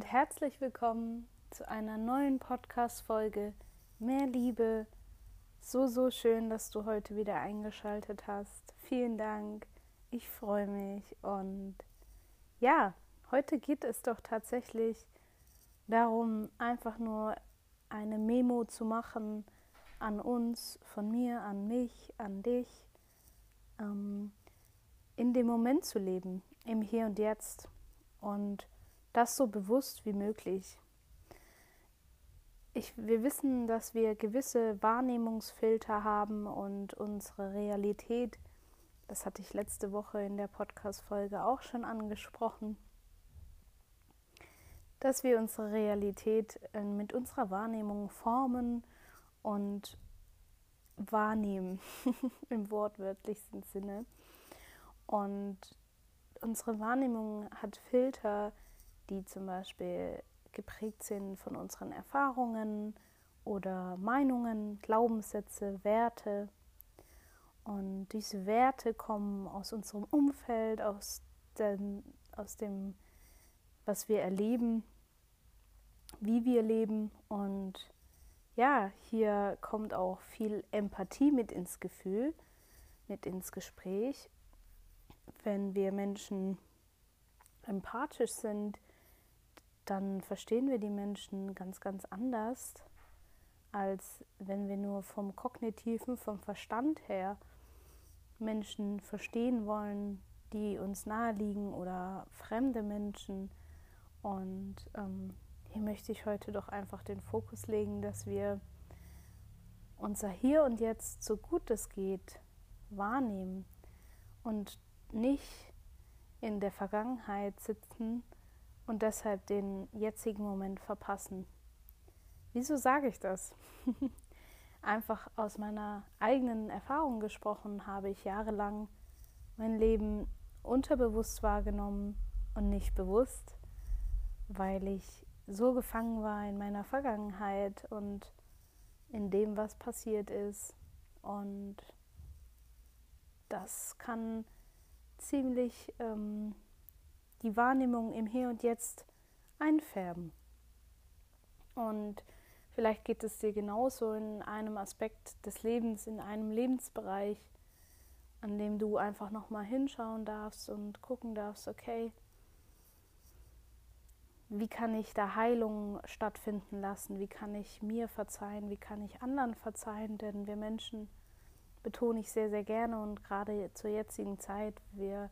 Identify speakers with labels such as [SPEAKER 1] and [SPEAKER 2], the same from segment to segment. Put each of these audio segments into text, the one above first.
[SPEAKER 1] Und herzlich willkommen zu einer neuen Podcast-Folge Mehr Liebe. So, so schön, dass du heute wieder eingeschaltet hast. Vielen Dank. Ich freue mich. Und ja, heute geht es doch tatsächlich darum, einfach nur eine Memo zu machen an uns, von mir, an mich, an dich, ähm, in dem Moment zu leben, im Hier und Jetzt. Und das so bewusst wie möglich. Ich, wir wissen, dass wir gewisse Wahrnehmungsfilter haben und unsere Realität, das hatte ich letzte Woche in der Podcast-Folge auch schon angesprochen, dass wir unsere Realität äh, mit unserer Wahrnehmung formen und wahrnehmen, im wortwörtlichsten Sinne. Und unsere Wahrnehmung hat Filter, die zum Beispiel geprägt sind von unseren Erfahrungen oder Meinungen, Glaubenssätze, Werte. Und diese Werte kommen aus unserem Umfeld, aus dem, aus dem, was wir erleben, wie wir leben. Und ja, hier kommt auch viel Empathie mit ins Gefühl, mit ins Gespräch. Wenn wir Menschen empathisch sind, dann verstehen wir die Menschen ganz, ganz anders, als wenn wir nur vom kognitiven, vom Verstand her Menschen verstehen wollen, die uns nahe liegen oder fremde Menschen. Und ähm, hier möchte ich heute doch einfach den Fokus legen, dass wir unser Hier und Jetzt so gut es geht wahrnehmen und nicht in der Vergangenheit sitzen und deshalb den jetzigen Moment verpassen. Wieso sage ich das? Einfach aus meiner eigenen Erfahrung gesprochen habe ich jahrelang mein Leben unterbewusst wahrgenommen und nicht bewusst, weil ich so gefangen war in meiner Vergangenheit und in dem, was passiert ist. Und das kann ziemlich ähm, die Wahrnehmung im Hier und Jetzt einfärben. Und vielleicht geht es dir genauso in einem Aspekt des Lebens, in einem Lebensbereich, an dem du einfach nochmal hinschauen darfst und gucken darfst, okay, wie kann ich da Heilung stattfinden lassen? Wie kann ich mir verzeihen? Wie kann ich anderen verzeihen? Denn wir Menschen betone ich sehr, sehr gerne und gerade zur jetzigen Zeit, wir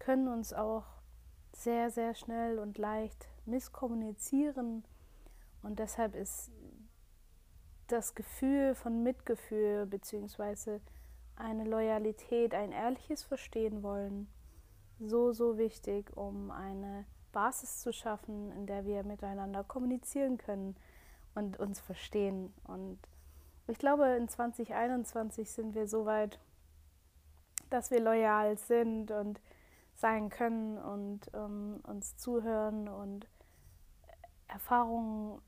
[SPEAKER 1] können uns auch sehr, sehr schnell und leicht misskommunizieren. Und deshalb ist das Gefühl von Mitgefühl bzw. eine Loyalität, ein ehrliches Verstehen wollen so, so wichtig, um eine Basis zu schaffen, in der wir miteinander kommunizieren können und uns verstehen. Und ich glaube, in 2021 sind wir so weit, dass wir loyal sind und sein können und ähm, uns zuhören und Erfahrungen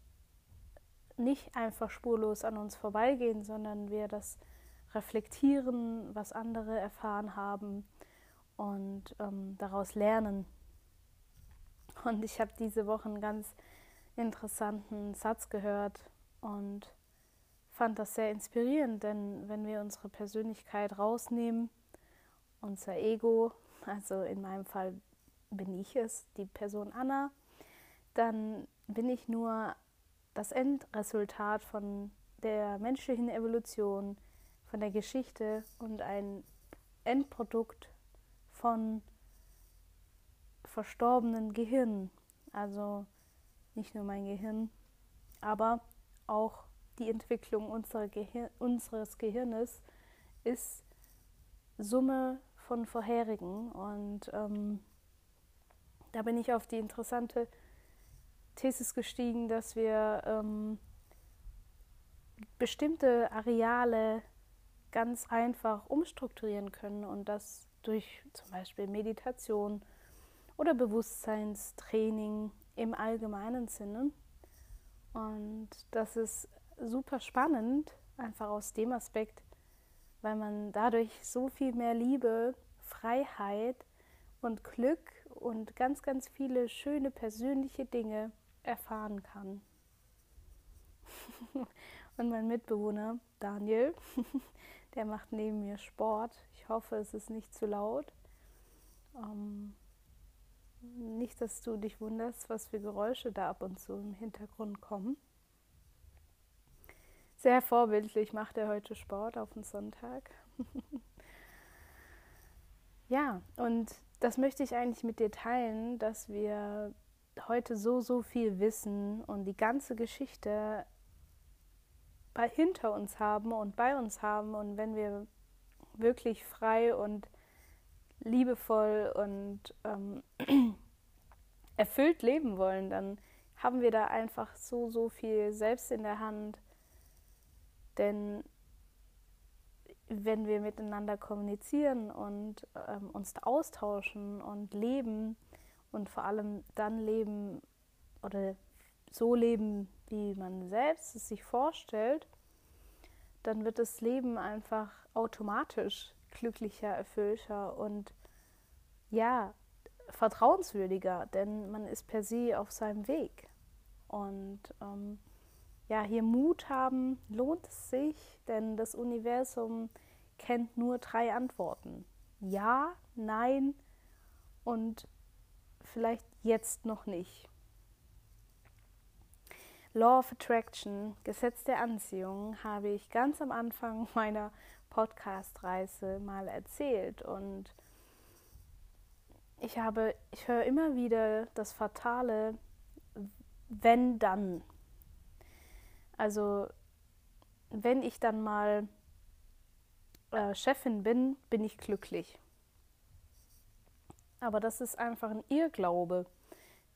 [SPEAKER 1] nicht einfach spurlos an uns vorbeigehen, sondern wir das reflektieren, was andere erfahren haben und ähm, daraus lernen. Und ich habe diese Woche einen ganz interessanten Satz gehört und fand das sehr inspirierend, denn wenn wir unsere Persönlichkeit rausnehmen, unser Ego also in meinem Fall bin ich es, die Person Anna, dann bin ich nur das Endresultat von der menschlichen Evolution, von der Geschichte und ein Endprodukt von verstorbenen Gehirnen. Also nicht nur mein Gehirn, aber auch die Entwicklung Gehir unseres Gehirnes ist Summe von vorherigen. Und ähm, da bin ich auf die interessante Thesis gestiegen, dass wir ähm, bestimmte Areale ganz einfach umstrukturieren können und das durch zum Beispiel Meditation oder Bewusstseinstraining im allgemeinen Sinne. Und das ist super spannend, einfach aus dem Aspekt, weil man dadurch so viel mehr Liebe, Freiheit und Glück und ganz, ganz viele schöne persönliche Dinge erfahren kann. und mein Mitbewohner Daniel, der macht neben mir Sport. Ich hoffe, es ist nicht zu laut. Ähm, nicht, dass du dich wunderst, was für Geräusche da ab und zu im Hintergrund kommen. Sehr vorbildlich macht er heute Sport auf den Sonntag. ja, und das möchte ich eigentlich mit dir teilen, dass wir heute so, so viel wissen und die ganze Geschichte bei, hinter uns haben und bei uns haben. Und wenn wir wirklich frei und liebevoll und ähm, erfüllt leben wollen, dann haben wir da einfach so, so viel selbst in der Hand. Denn wenn wir miteinander kommunizieren und ähm, uns austauschen und leben und vor allem dann leben oder so leben, wie man selbst es sich vorstellt, dann wird das Leben einfach automatisch glücklicher, erfüllter und ja, vertrauenswürdiger, denn man ist per se auf seinem Weg. Und ähm, ja, hier Mut haben lohnt es sich, denn das Universum kennt nur drei Antworten. Ja, nein und vielleicht jetzt noch nicht. Law of Attraction, Gesetz der Anziehung, habe ich ganz am Anfang meiner Podcast-Reise mal erzählt und ich habe, ich höre immer wieder das Fatale, wenn dann. Also wenn ich dann mal äh, Chefin bin, bin ich glücklich. Aber das ist einfach ein Irrglaube.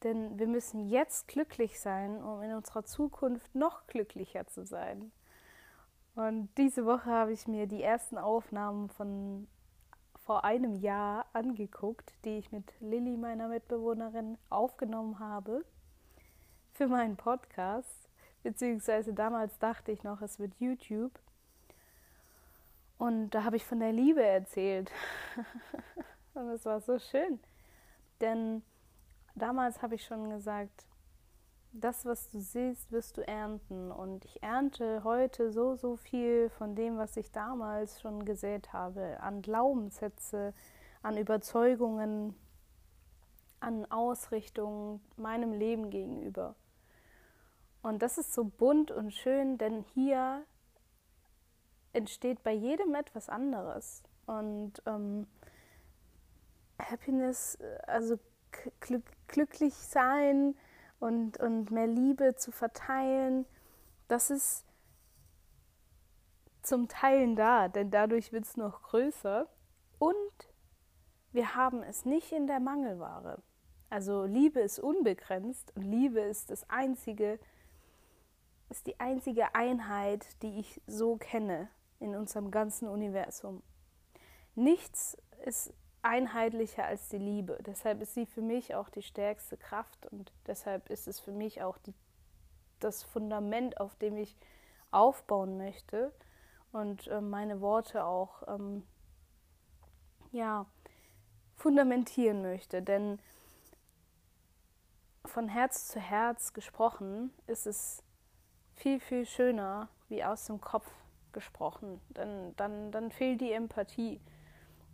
[SPEAKER 1] Denn wir müssen jetzt glücklich sein, um in unserer Zukunft noch glücklicher zu sein. Und diese Woche habe ich mir die ersten Aufnahmen von vor einem Jahr angeguckt, die ich mit Lilly, meiner Mitbewohnerin, aufgenommen habe für meinen Podcast. Beziehungsweise damals dachte ich noch, es wird YouTube. Und da habe ich von der Liebe erzählt. Und es war so schön. Denn damals habe ich schon gesagt, das, was du siehst, wirst du ernten. Und ich ernte heute so, so viel von dem, was ich damals schon gesät habe, an Glaubenssätze, an Überzeugungen, an Ausrichtungen meinem Leben gegenüber. Und das ist so bunt und schön, denn hier entsteht bei jedem etwas anderes. Und ähm, Happiness, also glück, glücklich sein und, und mehr Liebe zu verteilen, das ist zum Teilen da, denn dadurch wird es noch größer. Und wir haben es nicht in der Mangelware. Also Liebe ist unbegrenzt und Liebe ist das einzige, ist die einzige Einheit, die ich so kenne in unserem ganzen Universum. Nichts ist einheitlicher als die Liebe. Deshalb ist sie für mich auch die stärkste Kraft und deshalb ist es für mich auch die, das Fundament, auf dem ich aufbauen möchte und äh, meine Worte auch ähm, ja, fundamentieren möchte. Denn von Herz zu Herz gesprochen ist es viel, viel schöner wie aus dem Kopf gesprochen. Denn dann, dann fehlt die Empathie.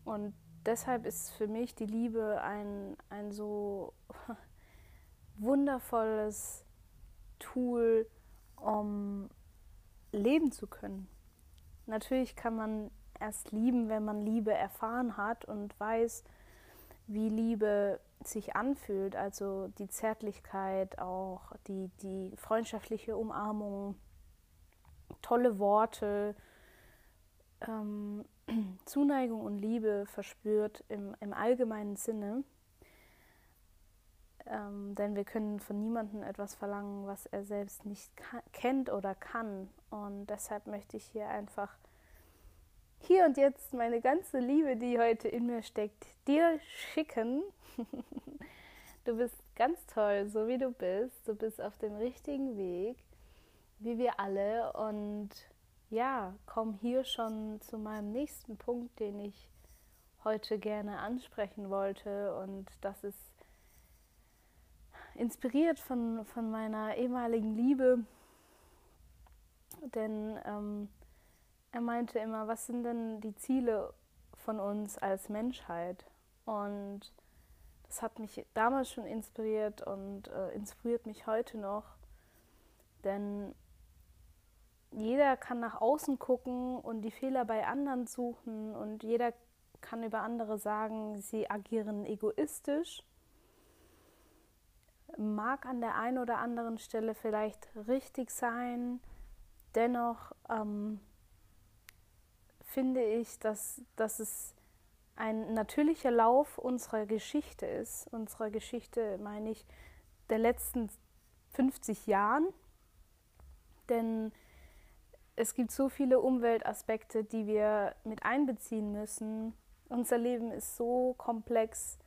[SPEAKER 1] Und deshalb ist für mich die Liebe ein, ein so wundervolles Tool, um leben zu können. Natürlich kann man erst lieben, wenn man Liebe erfahren hat und weiß, wie Liebe sich anfühlt, also die Zärtlichkeit, auch die, die freundschaftliche Umarmung, tolle Worte, ähm, Zuneigung und Liebe verspürt im, im allgemeinen Sinne. Ähm, denn wir können von niemandem etwas verlangen, was er selbst nicht kennt oder kann. Und deshalb möchte ich hier einfach hier und jetzt meine ganze Liebe, die heute in mir steckt, dir schicken. du bist ganz toll, so wie du bist. Du bist auf dem richtigen Weg, wie wir alle. Und ja, komme hier schon zu meinem nächsten Punkt, den ich heute gerne ansprechen wollte. Und das ist inspiriert von, von meiner ehemaligen Liebe. Denn ähm, er meinte immer, was sind denn die Ziele von uns als Menschheit? Und das hat mich damals schon inspiriert und äh, inspiriert mich heute noch. Denn jeder kann nach außen gucken und die Fehler bei anderen suchen und jeder kann über andere sagen, sie agieren egoistisch. Mag an der einen oder anderen Stelle vielleicht richtig sein, dennoch ähm, finde ich, dass, dass es ein natürlicher Lauf unserer Geschichte ist. Unserer Geschichte meine ich der letzten 50 Jahren. Denn es gibt so viele Umweltaspekte, die wir mit einbeziehen müssen. Unser Leben ist so komplex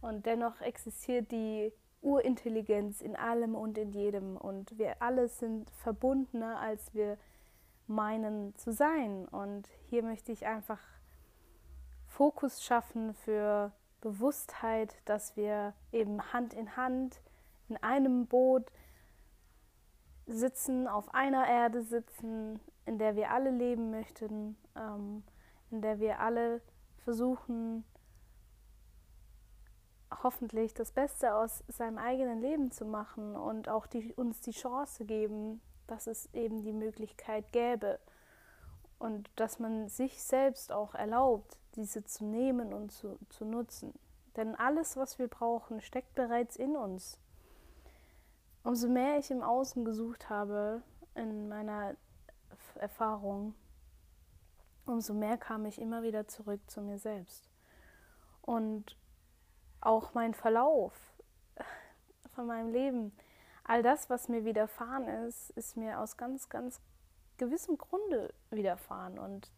[SPEAKER 1] und dennoch existiert die Urintelligenz in allem und in jedem. Und wir alle sind verbundener, als wir meinen zu sein. Und hier möchte ich einfach Fokus schaffen für Bewusstheit, dass wir eben Hand in Hand in einem Boot sitzen, auf einer Erde sitzen, in der wir alle leben möchten, ähm, in der wir alle versuchen, hoffentlich das Beste aus seinem eigenen Leben zu machen und auch die, uns die Chance geben, dass es eben die Möglichkeit gäbe und dass man sich selbst auch erlaubt, diese zu nehmen und zu, zu nutzen. Denn alles, was wir brauchen, steckt bereits in uns. Umso mehr ich im Außen gesucht habe in meiner Erfahrung, umso mehr kam ich immer wieder zurück zu mir selbst. Und auch mein Verlauf von meinem Leben all das, was mir widerfahren ist, ist mir aus ganz, ganz gewissem Grunde widerfahren. Und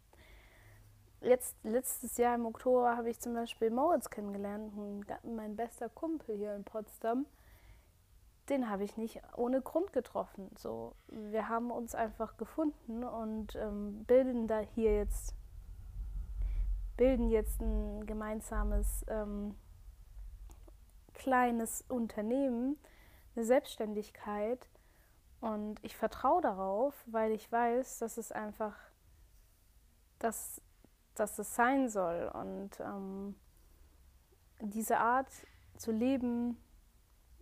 [SPEAKER 1] jetzt, letztes Jahr im Oktober habe ich zum Beispiel Moritz kennengelernt, mein bester Kumpel hier in Potsdam. Den habe ich nicht ohne Grund getroffen. So, wir haben uns einfach gefunden und ähm, bilden da hier jetzt bilden jetzt ein gemeinsames ähm, kleines Unternehmen, eine Selbstständigkeit und ich vertraue darauf, weil ich weiß, dass es einfach, dass, dass es sein soll und ähm, diese Art zu leben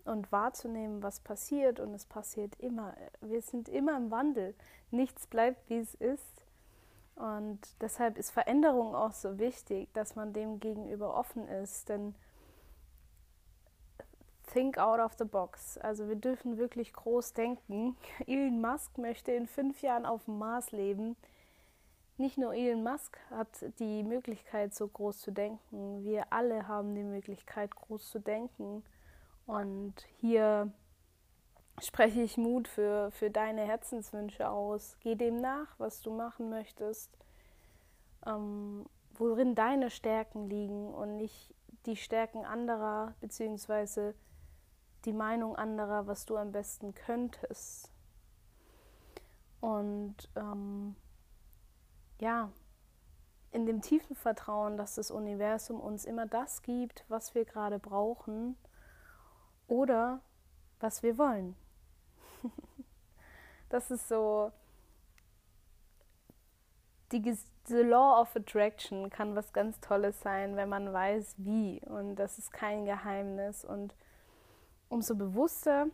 [SPEAKER 1] und wahrzunehmen, was passiert und es passiert immer. Wir sind immer im Wandel. Nichts bleibt, wie es ist. Und deshalb ist Veränderung auch so wichtig, dass man dem gegenüber offen ist, denn think out of the box. Also wir dürfen wirklich groß denken. Elon Musk möchte in fünf Jahren auf dem Mars leben. Nicht nur Elon Musk hat die Möglichkeit, so groß zu denken. Wir alle haben die Möglichkeit, groß zu denken. Und hier spreche ich Mut für, für deine Herzenswünsche aus. Geh dem nach, was du machen möchtest. Ähm, worin deine Stärken liegen und nicht die Stärken anderer, beziehungsweise die Meinung anderer, was du am besten könntest. Und ähm, ja, in dem tiefen Vertrauen, dass das Universum uns immer das gibt, was wir gerade brauchen oder was wir wollen. das ist so, die, the Law of Attraction kann was ganz Tolles sein, wenn man weiß, wie. Und das ist kein Geheimnis. Und umso bewusster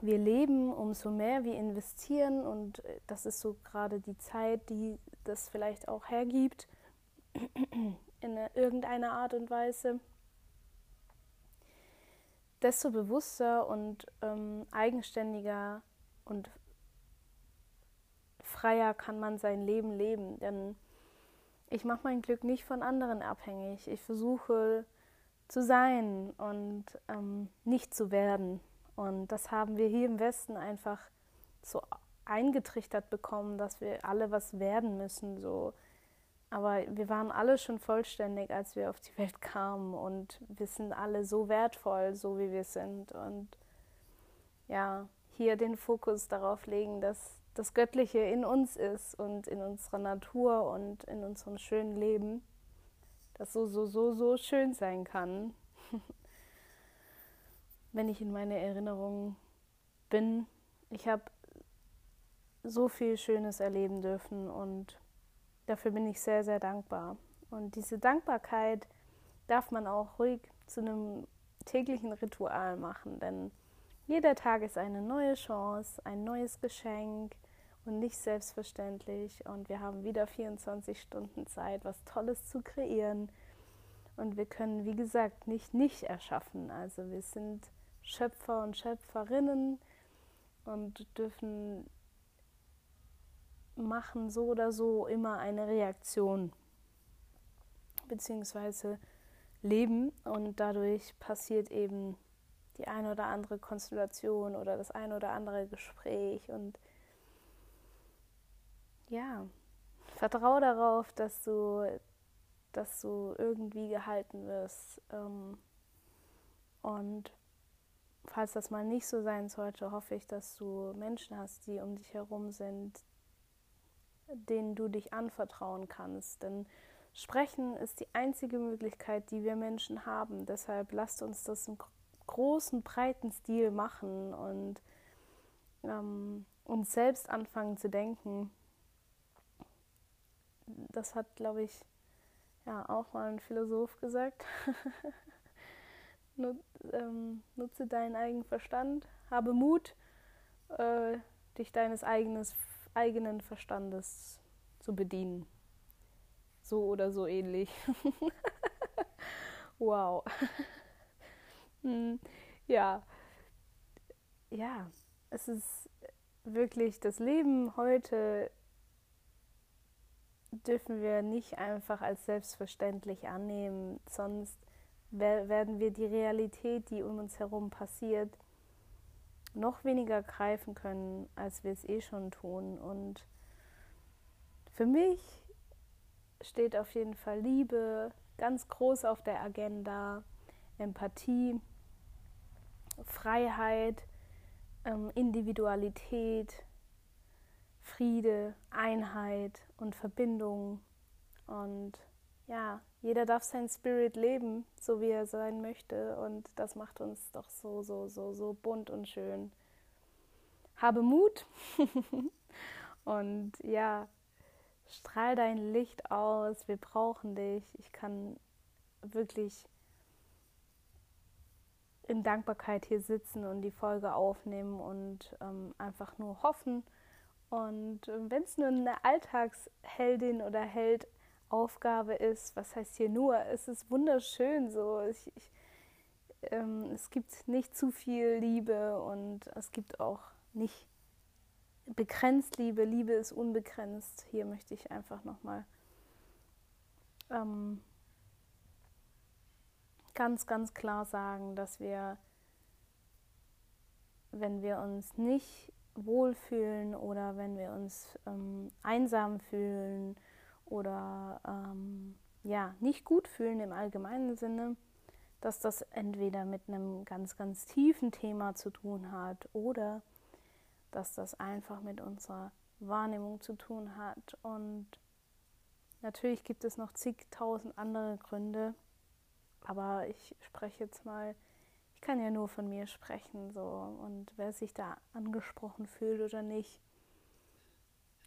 [SPEAKER 1] wir leben, umso mehr wir investieren und äh, das ist so gerade die Zeit, die das vielleicht auch hergibt in irgendeiner Art und Weise, desto bewusster und ähm, eigenständiger und freier kann man sein Leben leben. Denn ich mache mein Glück nicht von anderen abhängig. Ich versuche zu sein und ähm, nicht zu werden. Und das haben wir hier im Westen einfach so eingetrichtert bekommen, dass wir alle was werden müssen. So. Aber wir waren alle schon vollständig, als wir auf die Welt kamen. Und wir sind alle so wertvoll, so wie wir sind. Und ja, hier den Fokus darauf legen, dass das Göttliche in uns ist und in unserer Natur und in unserem schönen Leben das so, so, so, so schön sein kann, wenn ich in meine Erinnerungen bin. Ich habe so viel Schönes erleben dürfen und dafür bin ich sehr, sehr dankbar. Und diese Dankbarkeit darf man auch ruhig zu einem täglichen Ritual machen, denn jeder Tag ist eine neue Chance, ein neues Geschenk und nicht selbstverständlich. Und wir haben wieder 24 Stunden Zeit, was Tolles zu kreieren. Und wir können, wie gesagt, nicht nicht erschaffen. Also wir sind Schöpfer und Schöpferinnen und dürfen machen so oder so immer eine Reaktion beziehungsweise leben und dadurch passiert eben die eine oder andere Konstellation oder das eine oder andere Gespräch und ja, vertraue darauf, dass du, dass du irgendwie gehalten wirst. Ähm, und falls das mal nicht so sein sollte, hoffe ich, dass du Menschen hast, die um dich herum sind, denen du dich anvertrauen kannst. Denn Sprechen ist die einzige Möglichkeit, die wir Menschen haben. Deshalb lasst uns das im großen, breiten Stil machen und ähm, uns selbst anfangen zu denken. Das hat, glaube ich, ja auch mal ein Philosoph gesagt. Nut, ähm, nutze deinen eigenen Verstand, habe Mut, äh, dich deines eigenes, eigenen Verstandes zu bedienen. So oder so ähnlich. wow. Hm, ja. Ja, es ist wirklich das Leben heute dürfen wir nicht einfach als selbstverständlich annehmen, sonst werden wir die Realität, die um uns herum passiert, noch weniger greifen können, als wir es eh schon tun. Und für mich steht auf jeden Fall Liebe ganz groß auf der Agenda, Empathie, Freiheit, ähm, Individualität, Friede, Einheit und Verbindung. Und ja, jeder darf sein Spirit leben, so wie er sein möchte. Und das macht uns doch so, so, so, so bunt und schön. Habe Mut. und ja, strahl dein Licht aus, wir brauchen dich. Ich kann wirklich in Dankbarkeit hier sitzen und die Folge aufnehmen und ähm, einfach nur hoffen. Und äh, wenn es nur eine Alltagsheldin oder Heldaufgabe ist, was heißt hier nur, es ist wunderschön so. Ich, ich, ähm, es gibt nicht zu viel Liebe und es gibt auch nicht begrenzt Liebe, Liebe ist unbegrenzt. Hier möchte ich einfach nochmal ähm, ganz, ganz klar sagen, dass wir, wenn wir uns nicht wohlfühlen oder wenn wir uns ähm, einsam fühlen oder ähm, ja, nicht gut fühlen im allgemeinen Sinne, dass das entweder mit einem ganz, ganz tiefen Thema zu tun hat oder dass das einfach mit unserer Wahrnehmung zu tun hat. Und natürlich gibt es noch zigtausend andere Gründe, aber ich spreche jetzt mal, ich kann ja nur von mir sprechen, so. Und wer sich da angesprochen fühlt oder nicht,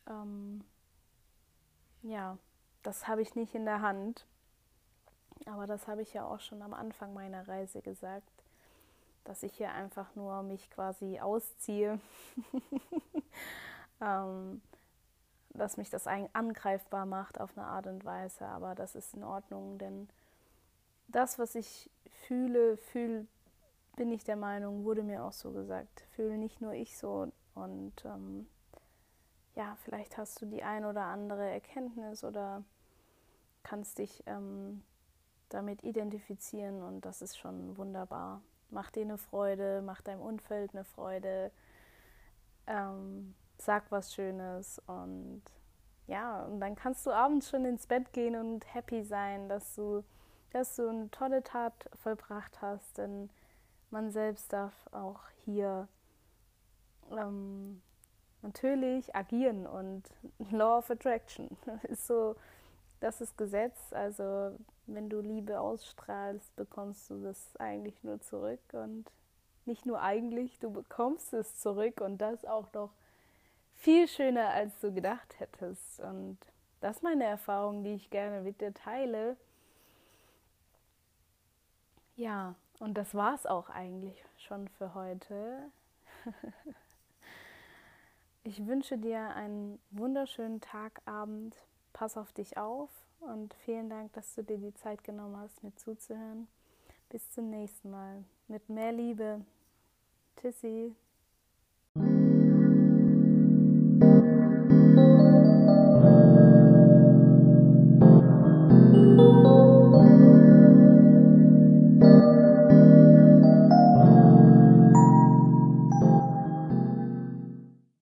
[SPEAKER 1] ähm, ja, das habe ich nicht in der Hand. Aber das habe ich ja auch schon am Anfang meiner Reise gesagt dass ich hier einfach nur mich quasi ausziehe, ähm, dass mich das angreifbar macht auf eine Art und Weise, aber das ist in Ordnung, denn das, was ich fühle, fühl, bin ich der Meinung, wurde mir auch so gesagt, fühle nicht nur ich so und ähm, ja, vielleicht hast du die ein oder andere Erkenntnis oder kannst dich ähm, damit identifizieren und das ist schon wunderbar. Mach dir eine Freude, mach deinem Umfeld eine Freude, ähm, sag was Schönes und ja, und dann kannst du abends schon ins Bett gehen und happy sein, dass du, dass du eine tolle Tat vollbracht hast, denn man selbst darf auch hier ähm, natürlich agieren und Law of Attraction ist so das ist Gesetz. Also wenn du Liebe ausstrahlst, bekommst du das eigentlich nur zurück. Und nicht nur eigentlich, du bekommst es zurück und das auch noch viel schöner, als du gedacht hättest. Und das ist meine Erfahrung, die ich gerne mit dir teile. Ja, und das war es auch eigentlich schon für heute. ich wünsche dir einen wunderschönen Tag, Abend. Pass auf dich auf und vielen Dank, dass du dir die Zeit genommen hast, mir zuzuhören. Bis zum nächsten Mal. Mit mehr Liebe. Tschüssi.